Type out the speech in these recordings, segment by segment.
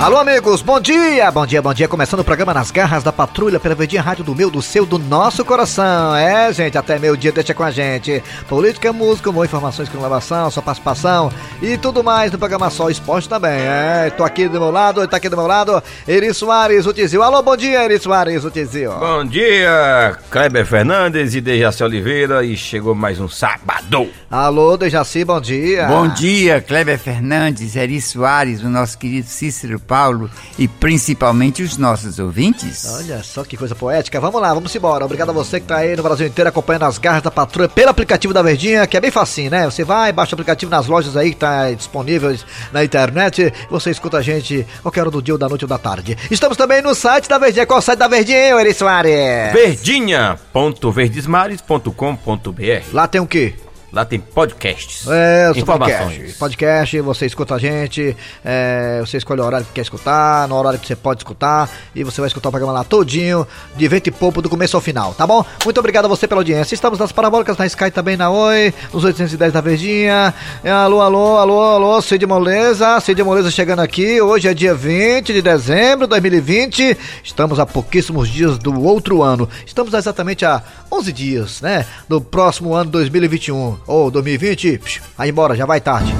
Alô, amigos, bom dia! Bom dia, bom dia. Começando o programa Nas Garras da Patrulha pela Verdinha Rádio do meu, do seu, do nosso coração. É, gente, até meio dia deixa com a gente. Política, música, boas informações com inovação, sua participação e tudo mais no programa Só Esporte também. É, tô aqui do meu lado, tá aqui do meu lado, Eri Soares, o Tizil. Alô, bom dia, Eri Soares, o Tizil. Bom dia, Kleber Fernandes e Dejaci Oliveira e chegou mais um sábado. Alô, Dejaci, bom dia. Bom dia, Kleber Fernandes, Eri Soares, o nosso querido Cícero Paulo e principalmente os nossos ouvintes. Olha só que coisa poética. Vamos lá, vamos embora. Obrigado a você que tá aí no Brasil inteiro acompanhando as garras da patrulha pelo aplicativo da Verdinha, que é bem facinho, né? Você vai, baixa o aplicativo nas lojas aí que tá disponíveis na internet. Você escuta a gente qualquer hora do dia, ou da noite ou da tarde. Estamos também no site da Verdinha. Qual é o site da Verdinha, Eri Soares? Verdinha.verdesmares.com.br Lá tem o quê? Lá tem podcasts. É, informações. podcast. Podcast, você escuta a gente, é, você escolhe o horário que quer escutar, no horário que você pode escutar, e você vai escutar o programa lá todinho, de vento e pouco, do começo ao final, tá bom? Muito obrigado a você pela audiência. Estamos nas parabólicas, na Sky também, na Oi, nos 810 da Verdinha. É, alô, alô, alô, alô, Cid Moleza, Cid Moleza chegando aqui. Hoje é dia 20 de dezembro de 2020. Estamos a pouquíssimos dias do outro ano. Estamos exatamente a 11 dias, né? Do próximo ano 2021 ou 2020. Psh, vai embora, já vai tarde.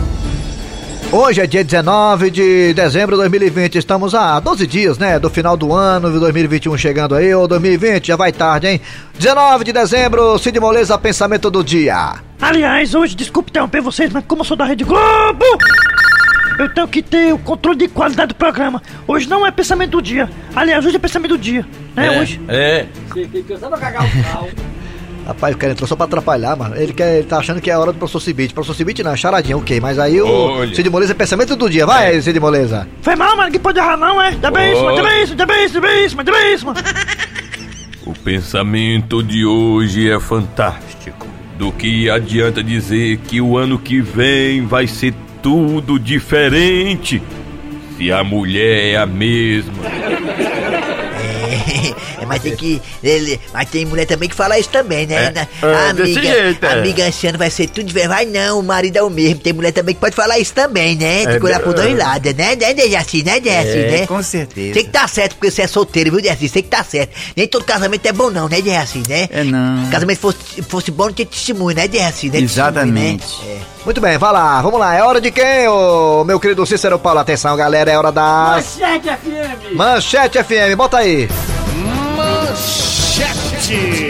Hoje é dia 19 de dezembro de 2020, estamos a 12 dias, né, do final do ano de 2021 chegando aí, ou 2020, já vai tarde, hein? 19 de dezembro, Cid Moleza, pensamento do dia. Aliás, hoje, desculpe interromper vocês, mas como eu sou da Rede Globo, eu tenho que ter o controle de qualidade do programa. Hoje não é pensamento do dia. Aliás, hoje é pensamento do dia, né? Hoje. É. Rapaz, o cara entrou só pra atrapalhar, mano. Ele, quer, ele tá achando que é a hora do professor Cibite. Professor Cibite não, é charadinha, ok. Mas aí o Olha. Cid Moleza é pensamento do dia. Vai, Cid Moleza. Foi mal, mano, que pode errar não, é? Dá bem isso, mano, dá bem isso, dá bem isso, bem isso, mano, dá bem isso, mano. O pensamento de hoje é fantástico. Do que adianta dizer que o ano que vem vai ser tudo diferente se a mulher é a mesma. É, mas tem que. Ele, mas tem mulher também que fala isso também, né? É, Na- é, desse amiga, jeito, é. amiga anciana vai ser tudo de Vai não, o marido é o mesmo. Tem mulher também que pode falar isso também, né? De É, cuidar por é. dois lados, né? Né, Dejaci, né, Dejaci, É, né? com certeza. Tem que tá certo, porque você é solteiro, viu, Dejaci? Tem que tá certo. Nem todo casamento é bom, não, né, Dejaci, né? É não. Se casamento fosse, fosse bom, não tinha testemunho, né, Dejaci? Né? Exatamente. Testemunho, né? Muito bem, vai lá, vamos lá. É hora de quem, ô meu querido Cícero Paulo? Atenção, galera, é hora das. Manchete FM! Manchete FM, bota aí. Cast.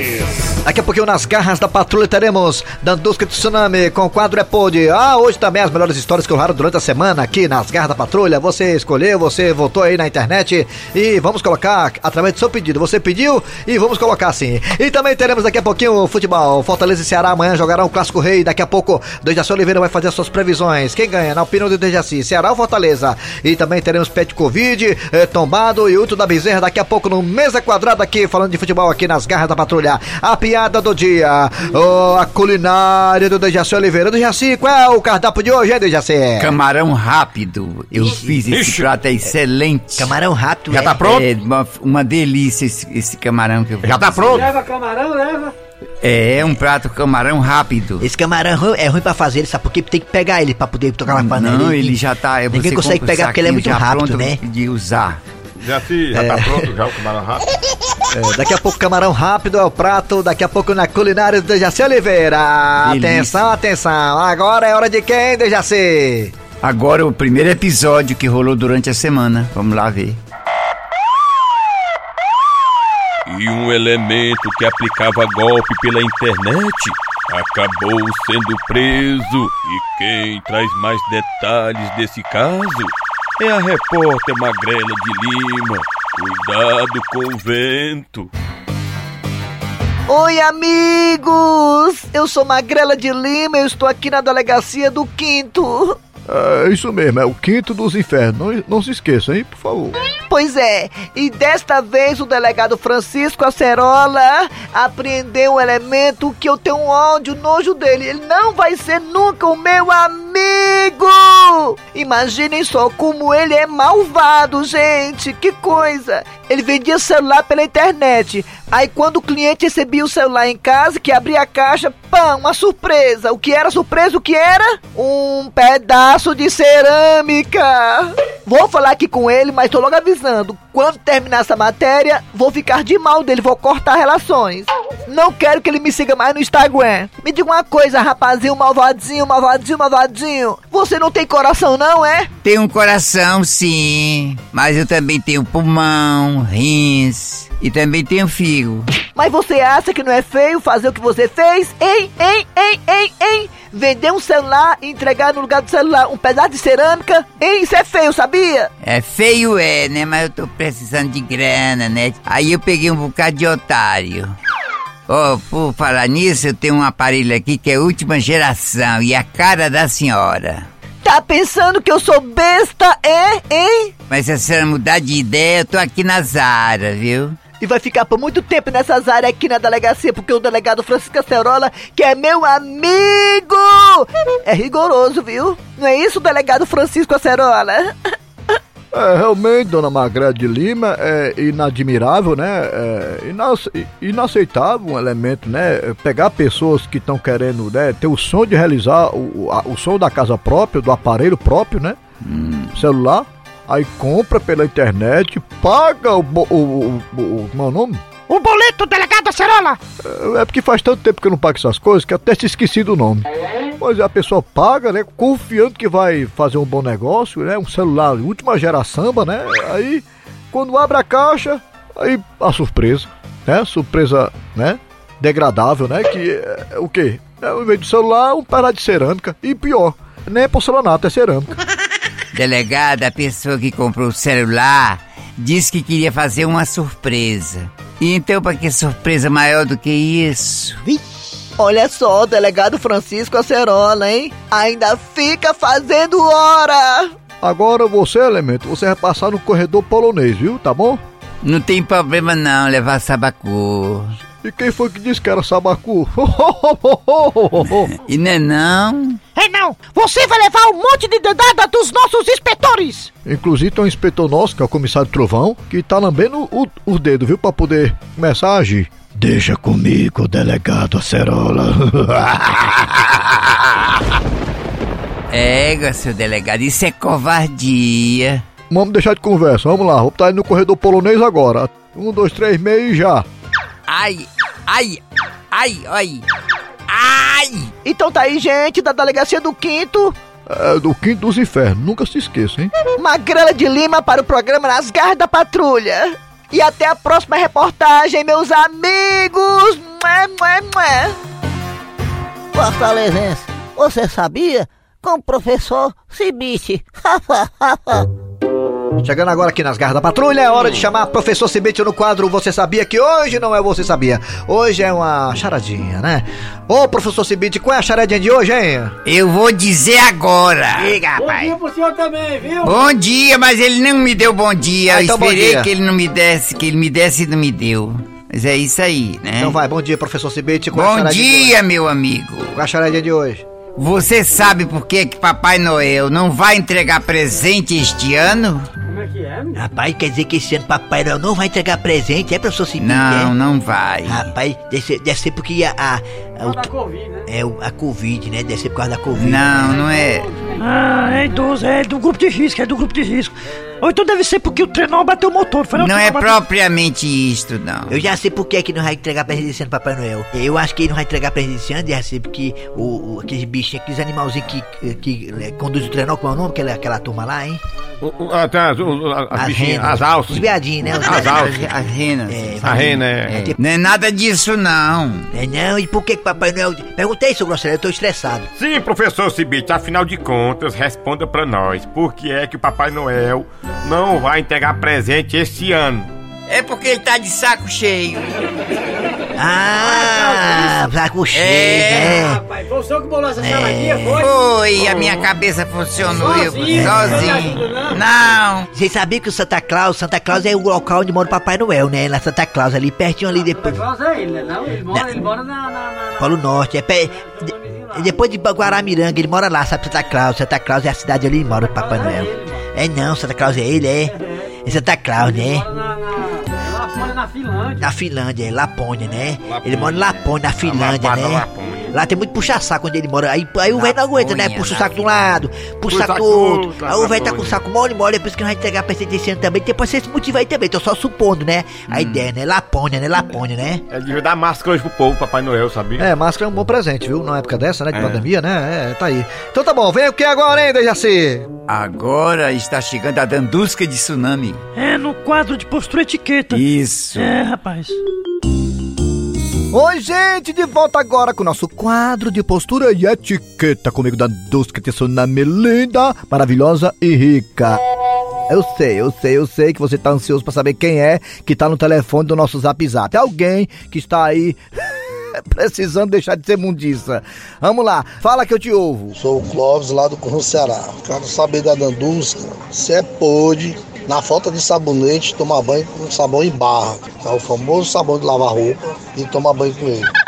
Daqui a pouquinho nas garras da patrulha teremos Dandusca Tsunami com o quadro É Pod. Ah, hoje também as melhores histórias que rolaram durante a semana aqui nas garras da patrulha. Você escolheu, você votou aí na internet e vamos colocar através do seu pedido. Você pediu e vamos colocar sim. E também teremos daqui a pouquinho o futebol. Fortaleza e Ceará amanhã jogarão o Clássico Rei. Daqui a pouco, Dejaci Oliveira vai fazer as suas previsões. Quem ganha? Na opinião do Dejaci, Ceará ou Fortaleza? E também teremos Pet Covid, eh, Tombado e Uto da Bezerra. Daqui a pouco no Mesa Quadrada aqui, falando de futebol aqui nas garras da patrulha. A piada do dia, oh, a culinária do Dejaci Oliveira. Dejaci, qual é o cardápio de hoje, hein, Dejaci? Camarão rápido. Eu fiz esse Ixi. prato, é excelente. Camarão rápido, Já né? tá pronto? É uma, uma delícia esse, esse camarão que eu Já tá pronto? Leva camarão, leva. É, é um prato camarão rápido. Esse camarão é ruim- é ruim pra fazer, sabe por quê? Tem que pegar ele pra poder tocar na panela. Não, ele já tá. Ninguém consegue pegar porque ele é muito rápido, né? De usar. Já, fi, já tá pronto já o camarão rápido? É, daqui a pouco camarão rápido é o prato, daqui a pouco na culinária do Dejaci Oliveira. Delícia. Atenção, atenção. Agora é hora de quem, Dejaci? Agora o primeiro episódio que rolou durante a semana. Vamos lá ver. E um elemento que aplicava golpe pela internet acabou sendo preso. E quem traz mais detalhes desse caso é a repórter Magrela de Lima. Cuidado com o vento. Oi, amigos! Eu sou Magrela de Lima, eu estou aqui na delegacia do Quinto. É isso mesmo, é o quinto dos infernos. Não, não se esqueça, hein, por favor. Pois é, e desta vez o delegado Francisco Acerola apreendeu um elemento que eu tenho um ódio, nojo dele. Ele não vai ser nunca o meu amigo! Imaginem só como ele é malvado, gente! Que coisa! Ele vendia celular pela internet. Aí quando o cliente recebia o celular em casa, que abria a caixa, pã, uma surpresa. O que era surpresa? O que era? Um pedaço de cerâmica! Vou falar aqui com ele, mas tô logo avisando. Quando terminar essa matéria, vou ficar de mal dele, vou cortar relações. Não quero que ele me siga mais no Instagram. Me diga uma coisa, rapazinho, malvadinho, malvadinho, malvadinho. Você não tem coração, não, é? Tenho um coração, sim. Mas eu também tenho pulmão, rins e também tenho fígado. Mas você acha que não é feio fazer o que você fez? Hein, hein, hein, hein, hein? Vender um celular e entregar no lugar do celular um pedaço de cerâmica? Hein, isso é feio, sabia? É feio, é, né? Mas eu tô precisando de grana, né? Aí eu peguei um bocado de otário. Oh, por falar nisso, eu tenho um aparelho aqui que é última geração e a cara da senhora. Tá pensando que eu sou besta, é, hein? Mas se a senhora mudar de ideia, eu tô aqui na Zara, viu? E vai ficar por muito tempo nessas áreas aqui na delegacia, porque o delegado Francisco Acerola, que é meu amigo, é rigoroso, viu? Não é isso, delegado Francisco Acerola? É, realmente, dona Margarida de Lima, é inadmirável, né? É inace- inaceitável um elemento, né? Pegar pessoas que estão querendo né, ter o sonho de realizar o, o, a- o sonho da casa própria, do aparelho próprio, né? Celular. Aí compra pela internet, paga o. o, o, o, o como é o nome? O boleto, delegado Acerola! É porque faz tanto tempo que eu não pago essas coisas que até se esqueci do nome. Pois é, a pessoa paga, né? Confiando que vai fazer um bom negócio, né? Um celular última geração, né? Aí, quando abre a caixa, aí a surpresa, né? Surpresa, né? Degradável, né? Que é, o quê? É, ao invés do celular, um pedaço de cerâmica. E pior, nem é porcelanato, é cerâmica. Delegada, a pessoa que comprou o celular disse que queria fazer uma surpresa. E então, pra que surpresa maior do que isso? Olha só, delegado Francisco Acerola, hein? Ainda fica fazendo hora! Agora você, elemento, você vai passar no corredor polonês, viu? Tá bom? Não tem problema não levar sabacu. E quem foi que disse que era sabacu? E não é não? É não, você vai levar um monte de dedada dos nossos inspetores! Inclusive tem um inspetor nosso, que é o comissário Trovão, que tá lambendo o, o dedo, viu? Pra poder começar a agir. Deixa comigo, delegado Acerola. Égua, seu delegado, isso é covardia. Vamos deixar de conversa, vamos lá. Vou estar indo no corredor polonês agora. Um, dois, três, meio e já. Ai, ai, ai, ai, ai! Então tá aí, gente, da delegacia do Quinto, É do quinto dos infernos, nunca se esqueça, hein? Magrela de Lima para o programa Nas Garras da Patrulha. E até a próxima reportagem, meus amigos! Mué, mué, mué. Fortalezense, você sabia? Com o professor Cibite. Chegando agora aqui nas garras da patrulha, é hora de chamar professor Cibite no quadro Você Sabia que hoje não é Você Sabia. Hoje é uma charadinha, né? Ô, professor Cibite, qual é a charadinha de hoje, hein? Eu vou dizer agora. Diga, rapaz. Bom dia, mas ele não me deu bom dia. Ah, Eu então bom esperei dia. que ele não me desse, que ele me desse e não me deu. Mas é isso aí, né? Então vai, bom dia, professor Cibite. Qual é a Bom charadinha de hoje? dia, meu amigo. Qual é a charadinha de hoje? Você sabe por que, que Papai Noel não vai entregar presente este ano? Rapaz, quer dizer que esse ano Papai Noel não vai entregar presente, é, professor Cibite? Não, é? não vai. Rapaz, deve ser, deve ser porque a. a, a, o- É o- a Covid, né? Deve ser por causa da Covid. Não, não é. Ah, é idoso, é do grupo de risco, é do grupo de risco. Ou então deve ser porque o trenó bateu o motor, foi Não é bateu- propriamente isto, não. Eu já sei por que, que não vai entregar presente esse ano, Papai Noel. Eu acho que ele não vai entregar presente esse ano, já sei porque o, o, aqueles bichinhos, aqueles animalzinhos que, que, que eh, conduz o trenó, qual é o nome? Aquela, aquela turma lá, hein? O- o- ah, tá, as, o- as, As bichinhas, renas. as alças. Os viadinhos, né? Os As alças. As renas. É, A rena, É, é. tipo, Não é nada disso, não. é, não, e por que que Papai Noel... Perguntei, seu grosseiro, eu tô estressado. Sim, professor Cibite, afinal de contas, responda pra nós. Por que é que o Papai Noel não vai entregar presente esse ano? É porque ele tá de saco cheio. Ah, saco cheio, É. né? Rapaz, foi o senhor que bolou essa saladinha, foi? Foi, a minha cabeça funcionou eu Sozinho? sozinho. Não. Não. Vocês sabiam que o Santa Claus, Santa Claus é o local onde mora o Papai Noel, né? Na Santa Claus, ali pertinho ali depois. Claus é ele, né? Não, ele mora, ele mora na... na, na, na... Polo Norte, é pé. de- depois de Guaramiranga, ele mora lá, sabe? Santa Claus. Santa Claus é a cidade ali, mora o Papai Noel. É não, Santa Claus é ele, é. É Santa Claus, né? Mora na, na, lá fora na Finlândia. Na Finlândia, é Lapônia, né? Ele mora em Lapônia, na Finlândia, Lapada, né? Lapônia. Lá tem muito puxa-saco onde ele mora. Aí, aí o Na velho não aguenta, né? Puxa o na saco de um lado, puxa o saco do outro. Aí o na velho tá com o saco mole, mole, é por isso que não vai entregar pra esse ano também. Tem pra ser esse motivo aí também, tô só supondo, né? Hum. A ideia, né? Laponha, né? Laponha, né? É de dar máscara hoje pro povo, Papai Noel, sabia? É, máscara é um bom presente, viu? Numa época dessa, né? De É. pandemia, né? É, tá aí. Então tá bom, vem o que agora, hein, Dejaci? Agora está chegando a Dandusca de Tsunami. É no quadro de postura etiqueta. Isso. É, rapaz. Oi, gente, de volta agora com o nosso quadro de postura e etiqueta comigo da Dusca Tsunami linda, maravilhosa e rica. Eu sei, eu sei, eu sei que você tá ansioso pra saber quem é que tá no telefone do nosso Zap Zap. Alguém que está aí precisando deixar de ser mundiça. Vamos lá, fala que eu te ouvo. Sou o Clóvis, lá do Corro Ceará. Quero saber da Dandusca se é pôde, na falta de sabonete, tomar banho com sabão em barra. É o famoso sabão de lavar roupa e tomar banho com ele.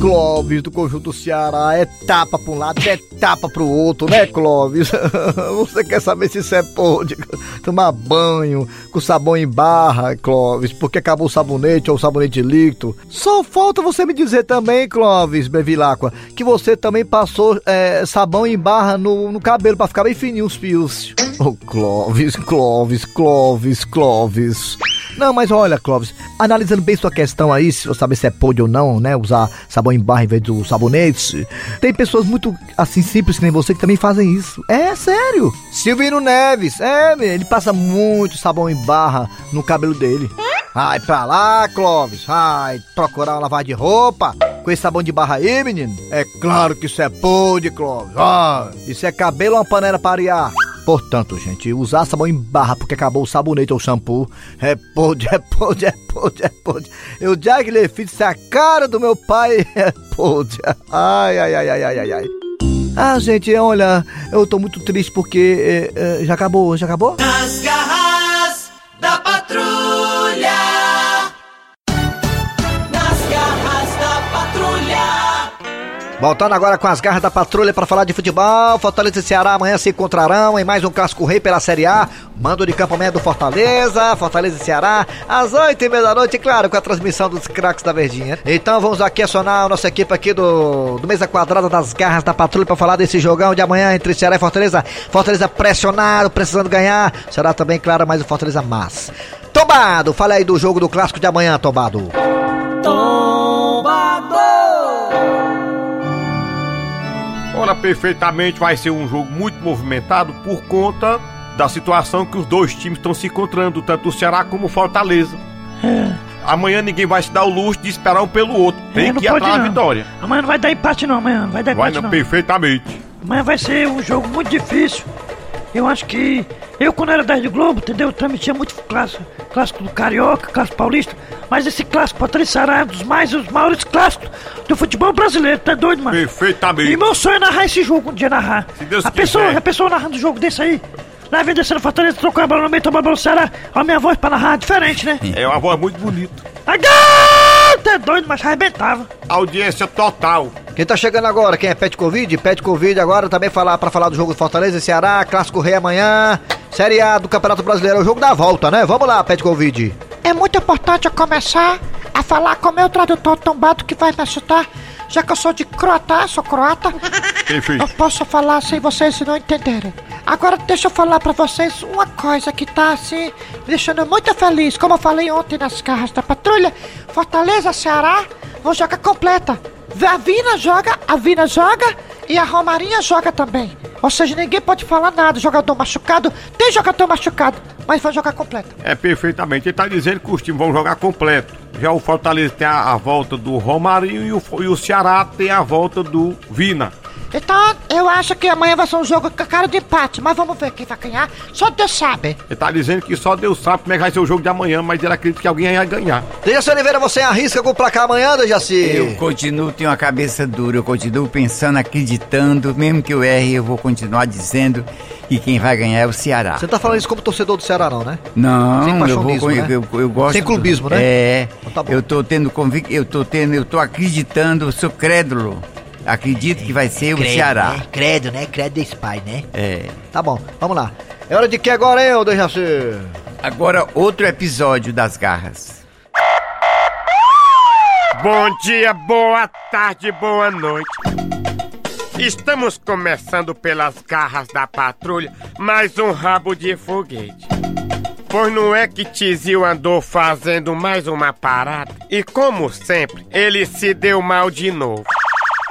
Clóvis do Conjunto Ceará, é tapa pra um lado, é tapa pro outro, né, Clóvis? Você quer saber se você pode tomar banho com sabão em barra, Clóvis, porque acabou o sabonete ou o sabonete líquido? Só falta você me dizer também, Clóvis Bevilacqua, que você também passou é, sabão em barra no, no cabelo pra ficar bem fininho os fios. Oh, Clóvis, Clóvis, Clóvis, Clóvis. Não, mas olha, Clóvis, analisando bem sua questão aí, se você saber se é pode ou não, né, usar sabão em barra em vez do sabonete, tem pessoas muito, assim, simples que nem você que também fazem isso. É, sério. Silvino Neves, é, ele passa muito sabão em barra no cabelo dele. Ai, pra lá, Clóvis, ai, procurar uma lavagem de roupa com esse sabão de barra aí, menino. É claro que isso é pode, Clóvis. Ah, isso é cabelo uma panela para arear? Portanto, gente, usar sabão em barra porque acabou o sabonete ou shampoo é pode, é pode, é pode, é pode. Eu já que lhe fiz a cara do meu pai é pode. Ai, ai, ai, ai, ai, ai, ai. Ah, gente, olha, eu tô muito triste porque é, é, já acabou, já acabou? Nas garras da patrulha. Voltando agora com as garras da patrulha para falar de futebol. Fortaleza e Ceará amanhã se encontrarão em mais um clássico rei pela Série A. Mando de campo amanhã do Fortaleza, Fortaleza e Ceará, às oito e meia da noite, claro, com a transmissão dos craques da Verdinha. Então vamos aqui acionar a nossa equipe aqui do, do Mesa Quadrada das Garras da Patrulha para falar desse jogão de amanhã entre Ceará e Fortaleza. Fortaleza pressionado, precisando ganhar. Será também, claro, mais o Fortaleza mas. Tombado, fala aí do jogo do clássico de amanhã, Tombado. Perfeitamente vai ser um jogo muito movimentado por conta da situação que os dois times estão se encontrando, tanto o Ceará como o Fortaleza. Amanhã ninguém vai se dar o luxo de esperar um pelo outro. Tem É, que ir atrás da vitória. Amanhã não vai dar empate não, amanhã não vai dar Vai empate não, não. perfeitamente. Amanhã vai ser um jogo muito difícil. Eu acho que eu quando era 10 do Globo, entendeu? Eu transmitia muito clássico, clássico do Carioca, clássico paulista, mas esse clássico Patrícia Ceará é um dos mais os maiores clássicos do futebol brasileiro, tá doido, mano? Perfeitamente. E meu sonho é narrar esse jogo um dia narrar. Se Deus a pessoa, quiser. a pessoa narrando um jogo desse aí, lá vem descendo Fortaleza, trocou a bola no meio, tomou a bola no Ceará, a minha voz pra narrar é diferente, né? É uma voz muito bonita. Ai, tá doido, mas arrebentava. Audiência total. Quem tá chegando agora? Quem é Pet Covid? Pet Covid agora também falar para falar do jogo do Fortaleza e Ceará, Clássico Rei amanhã, Série A do Campeonato Brasileiro, é o jogo da volta, né? Vamos lá, Pet Covid. É muito importante eu começar a falar com o meu tradutor tombado que vai me ajudar, já que eu sou de croata, sou croata. Eu Perfeito. posso falar sem vocês não entenderem. Agora deixa eu falar pra vocês uma coisa que tá assim, me deixando muito feliz. Como eu falei ontem nas carras da patrulha, Fortaleza, Ceará, vão jogar completa. A Vina joga, a Vina joga e a Romarinha joga também. Ou seja, ninguém pode falar nada. Jogador machucado, tem jogador machucado, mas vai jogar completa. É perfeitamente. Ele tá dizendo que os times vão jogar completo. Já o Fortaleza tem a, a volta do Romarinho e o, e o Ceará tem a volta do Vina. Então, eu acho que amanhã vai ser um jogo com a cara de empate, mas vamos ver quem vai ganhar. Só Deus sabe. Ele tá dizendo que só Deus sabe como é que vai ser o jogo de amanhã, mas ele acredita que alguém vai ganhar. Dejaci Oliveira, você arrisca com o placar amanhã, Dejaci? Eu continuo, tenho a cabeça dura, eu continuo pensando, acreditando, mesmo que eu erre, eu vou continuar dizendo que quem vai ganhar é o Ceará. Você tá falando isso como torcedor do Ceará, não, né? Sem Não, eu vou né? eu, eu gosto Sem clubismo, do- né? É. Então tá bom. eu tô tendo convic, eu tô tendo, eu tô acreditando, eu sou crédulo. Acredito que vai ser o Credo, Ceará. Né? Credo, né? Credo desse pai, né? É. Tá bom, vamos lá. É hora de que agora, hein, ô Dejaci? Agora outro episódio das garras. Bom dia, boa tarde, boa noite. Estamos começando pelas garras da patrulha mais um rabo de foguete. Pois não é que Tizil andou fazendo mais uma parada e, como sempre, ele se deu mal de novo.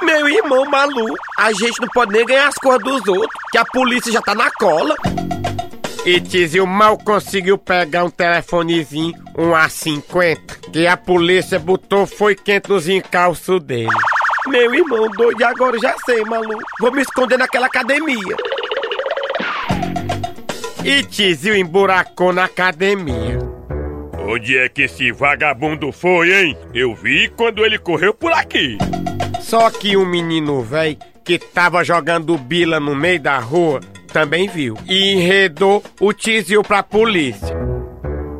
Meu irmão Malu, a gente não pode nem ganhar as coisas dos outros, que a polícia já tá na cola. E Tizil mal conseguiu pegar um telefonezinho, um A50, que a polícia botou foi quente nos encalços dele. Meu irmão doido, e agora eu já sei, Malu. Vou me esconder naquela academia. E Tizil emburacou na academia. Onde é que esse vagabundo foi, hein? Eu vi quando ele correu por aqui. Só que um menino velho que tava jogando bila no meio da rua também viu e enredou o Tizil pra polícia.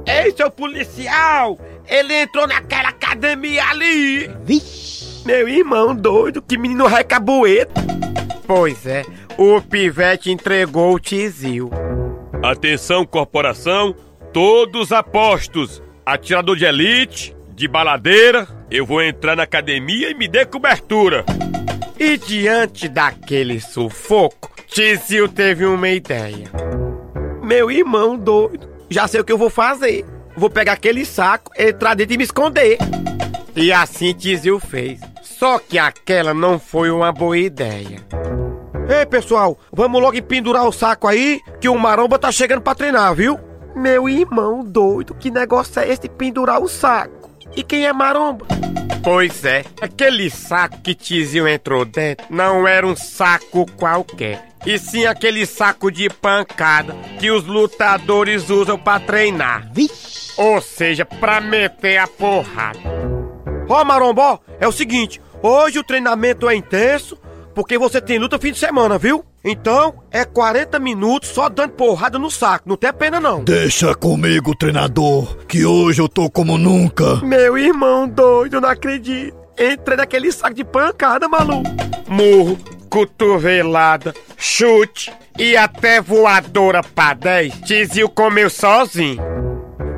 Ei, seu policial! Ele entrou naquela academia ali! Vixe! Meu irmão doido, que menino recabueto! Pois é, o pivete entregou o Tizil. Atenção, corporação, todos apostos. Atirador de elite, de baladeira, eu vou entrar na academia e me dê cobertura. E diante daquele sufoco, Tizil teve uma ideia. Meu irmão doido, já sei o que eu vou fazer. Vou pegar aquele saco, entrar dentro e me esconder. E assim Tizil fez. Só que aquela não foi uma boa ideia. Ei, pessoal, vamos logo pendurar o saco aí, que o Maromba tá chegando pra treinar, viu? Meu irmão doido, que negócio é esse de pendurar o saco? E quem é Maromba? Pois é, aquele saco que Tizil entrou dentro não era um saco qualquer. E sim aquele saco de pancada que os lutadores usam pra treinar. Vixe! Ou seja, pra meter a porrada. Ó, Marombó, é o seguinte, hoje o treinamento é intenso, porque você tem luta fim de semana, viu? Então, é 40 minutos só dando porrada no saco, não tem pena não. Deixa comigo, treinador, que hoje eu tô como nunca. Meu irmão doido, não acredito. Entrei naquele saco de pancada, maluco. Murro, cotovelada, chute e até voadora pra 10, Tizil comeu sozinho.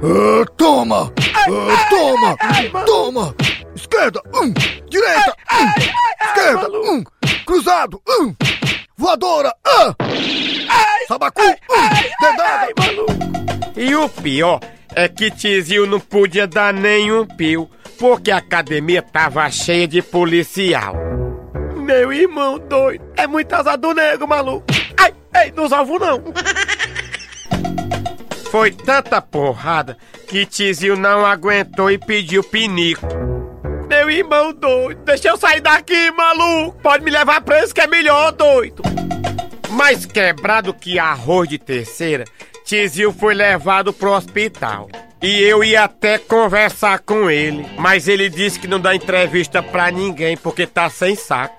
Ah, toma! Ah, toma! Toma! Esquerda, um! Direita, um! Esquerda, um! Cruzado, um! Voadora, ah! Sabacu, um! Dedada! E o pior é que Tizil não podia dar nenhum pio, porque a academia tava cheia de policial. Meu irmão doido, é muito azar do nego, maluco. Ai, ei, não salvo não. Foi tanta porrada que Tizil não aguentou e pediu pinico. Meu irmão doido, deixa eu sair daqui, maluco. Pode me levar preso que é melhor, doido. Mais quebrado que arroz de terceira, Tizil foi levado pro hospital. E eu ia até conversar com ele, mas ele disse que não dá entrevista pra ninguém porque tá sem saco.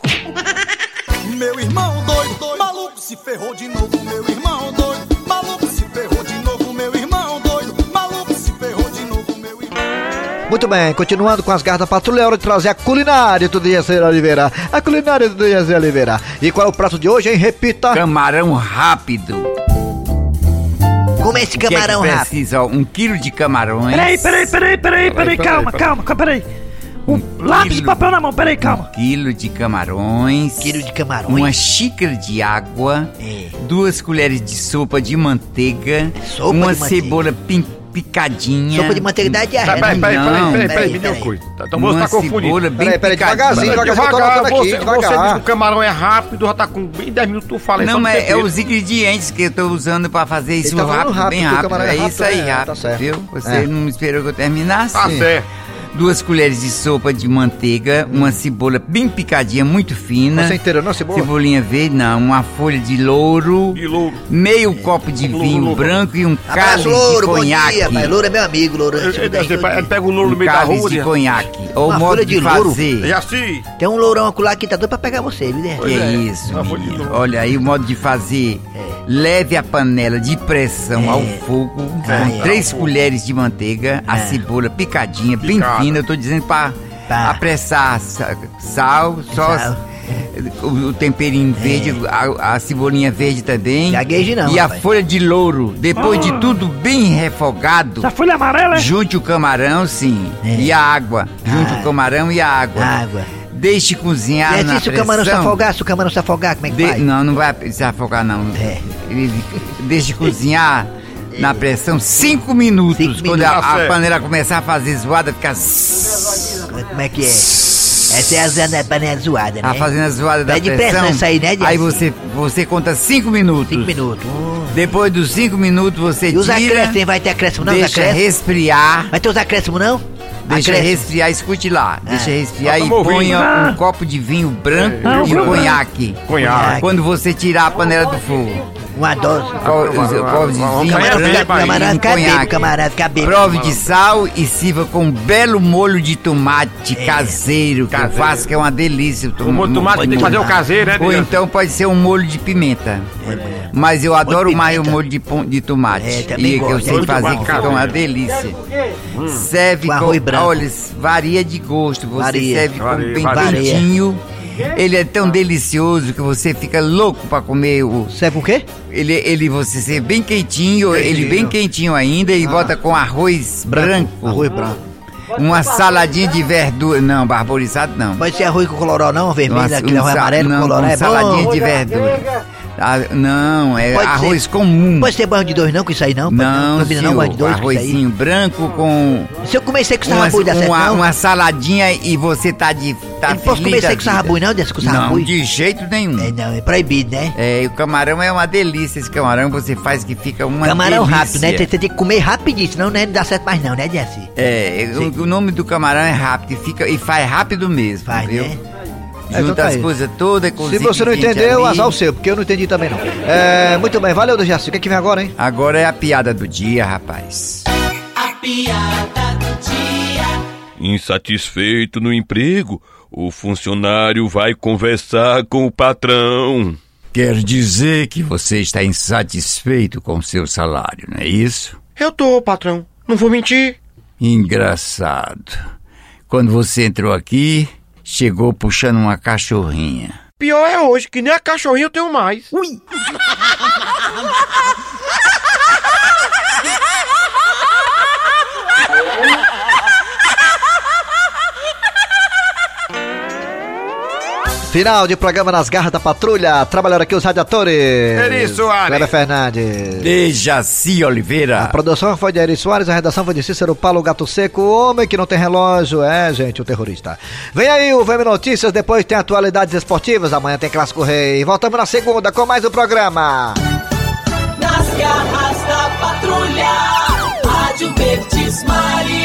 Meu irmão doido, doido, maluco se ferrou de novo, meu irmão doido, Muito bem, continuando com as garras da patrulha, é hora de trazer a culinária do Diazer Oliveira. A culinária do Diazer Oliveira. E qual é o prato de hoje, hein? Repita. Camarão rápido. Como é esse O que é que camarão rápido? precisa? Ó, um quilo de camarões. Peraí, peraí, peraí, peraí, peraí, calma, calma, calma, peraí. Um lápis e quilo. papel na mão, peraí, calma. quilo de camarões. Quilo de camarões. Uma xícara de água. É. Duas colheres de sopa de manteiga. Sopa uma de manteiga. cebola pim- picadinha. Sopa de manteiga dá diarreia. Peraí, peraí, peraí, peraí, peraí, peraí, me deu peraí. coisa. Então você uma tá confundindo. cebola bem Peraí, peraí, picadinha. devagarzinho, devagarzinho. Devagar, Devagar, você, aqui, você diz que o camarão é rápido, já tá com bem 10 minutos, tu fala Não, mas é os ingredientes que eu tô usando pra fazer isso tá rápido, rápido, bem rápido. é É isso aí, é, tá rápido, certo. viu? Você É. não esperou que eu terminasse? Tá certo. Duas colheres de sopa de manteiga, uma cebola bem picadinha, muito fina. Você inteira não, cebola? Cebolinha verde, não, uma folha de louro, E louro. meio copo de Louro, vinho louro. branco e um cálice de Louro, bom conhaque. dia, pai. Louro é meu amigo, Louro. Ele pega o louro no Um meio da cálice rua. de né? conhaque. Ou Uma modo folha de de louro. fazer. É assim. Tem um lourão acolá que tá doido pra pegar você, viu, né? Que é. isso, de menino. louro. Olha aí o modo de fazer. Leve a panela de pressão É. ao fogo Ah, com é. três colheres de manteiga, a É. cebola picadinha, bem Picada. fina. Eu tô dizendo pra Tá. apressar sa- sal, só Sal. o, o temperinho verde, a, a cebolinha verde também. Gagueje não, E a rapaz. folha de louro. Depois de tudo bem refogado. Essa folha amarela, é? Junte o camarão, sim. E a água. Junte o camarão e a água. Água. Deixe cozinhar E na assim, se o camarão se pressão. afogar, se o camarão se afogar, como é que De- faz? Não, não vai se afogar, não. Ele deixe cozinhar na pressão cinco minutos. Quando a, minutos. a certo. panela começar a fazer zoada, fica. Como é que é? Essa é a zana- panela zoada, né? A zoada da Pede pressão. pressão isso aí, né, Aí Jess? você, você conta cinco minutos. Cinco minutos. Depois dos cinco minutos você E os tira. acréscimos, hein? vai ter acréscimo não? Os Deixa acréscimos? resfriar. Vai ter os acréscimos não? Deixa Acréscimo. resfriar, escute lá. Deixa resfriar Ah, e o vinho. ponha Ah. um copo de vinho branco Ah, e conhaque. Conhaque. Quando você tirar a panela do fogo. Uma dose. Copo de vinho camarada fica- camarada bêbado. Prove de sal e sirva com um belo molho de tomate caseiro que eu Caseiro. faço, que é uma delícia. O molho de tomate tem que fazer o caseiro, né, Ou então pode ser um molho de pimenta. Mas eu adoro mais o molho de, de tomate. É, também e que eu sei fazer, que fica uma delícia. Serve Com com, arroz branco. olha, varia de gosto. Você Varia. serve com bem varia. Ele é tão delicioso que você fica louco pra comer o. Serve o quê? Ele, ele você serve bem quentinho, ele bem quentinho ainda e bota com arroz branco. Ah. Arroz branco. Uma saladinha de verdura. Não, barborizado não. Pode ser arroz com colorau não, vermelho, Uma- aquele um arroz amarelo não, colorau uma é bom. saladinha de verdura. Ah, não, é Pode ser. arroz comum. Pode ser banho de dois não com isso aí não? Não, combina senhor, não, banho de dois arrozinho branco com Se eu comer seco com sarrabui, dá certo uma, não? uma saladinha e você tá de tá Eu não posso comer com sarrabui não, desse com Não, sarrabui? de jeito nenhum. É, não, é proibido, né? É, e o camarão é uma delícia. Esse camarão você faz que fica uma Camarão delícia. rápido, né? Você tem que comer rapidinho, senão né, não dá certo mais não, né, Jesse? É, o, o nome do camarão é rápido e, fica, e faz rápido mesmo, Faz, viu? né? É, Junta então tá as coisas todas, Se cozinha você não entendeu, azar o seu, porque eu não entendi também não. É, muito bem, valeu, Dejaci. O que, é que vem agora, hein? Agora é a piada do dia, rapaz. A piada do dia. Insatisfeito no emprego, o funcionário vai conversar com o patrão. Quer dizer que você está insatisfeito com o seu salário, não é isso? Eu tô, patrão. Não vou mentir. Engraçado. Quando você entrou aqui, chegou puxando uma cachorrinha. Pior é hoje, que nem a cachorrinha eu tenho mais. Ui! Final de programa nas garras da patrulha. Trabalharam aqui os radiadores. Eri Soares. Cleber Fernandes. Dejaci Oliveira. A produção foi de Eri Soares, a redação foi de Cícero Paulo Gato Seco, o homem que não tem relógio, é, gente, o terrorista. Vem aí o VM Notícias, depois tem atualidades esportivas, amanhã tem Clássico Rei. Voltamos na segunda com mais um programa. Nas garras da patrulha. Rádio Verdes Maria.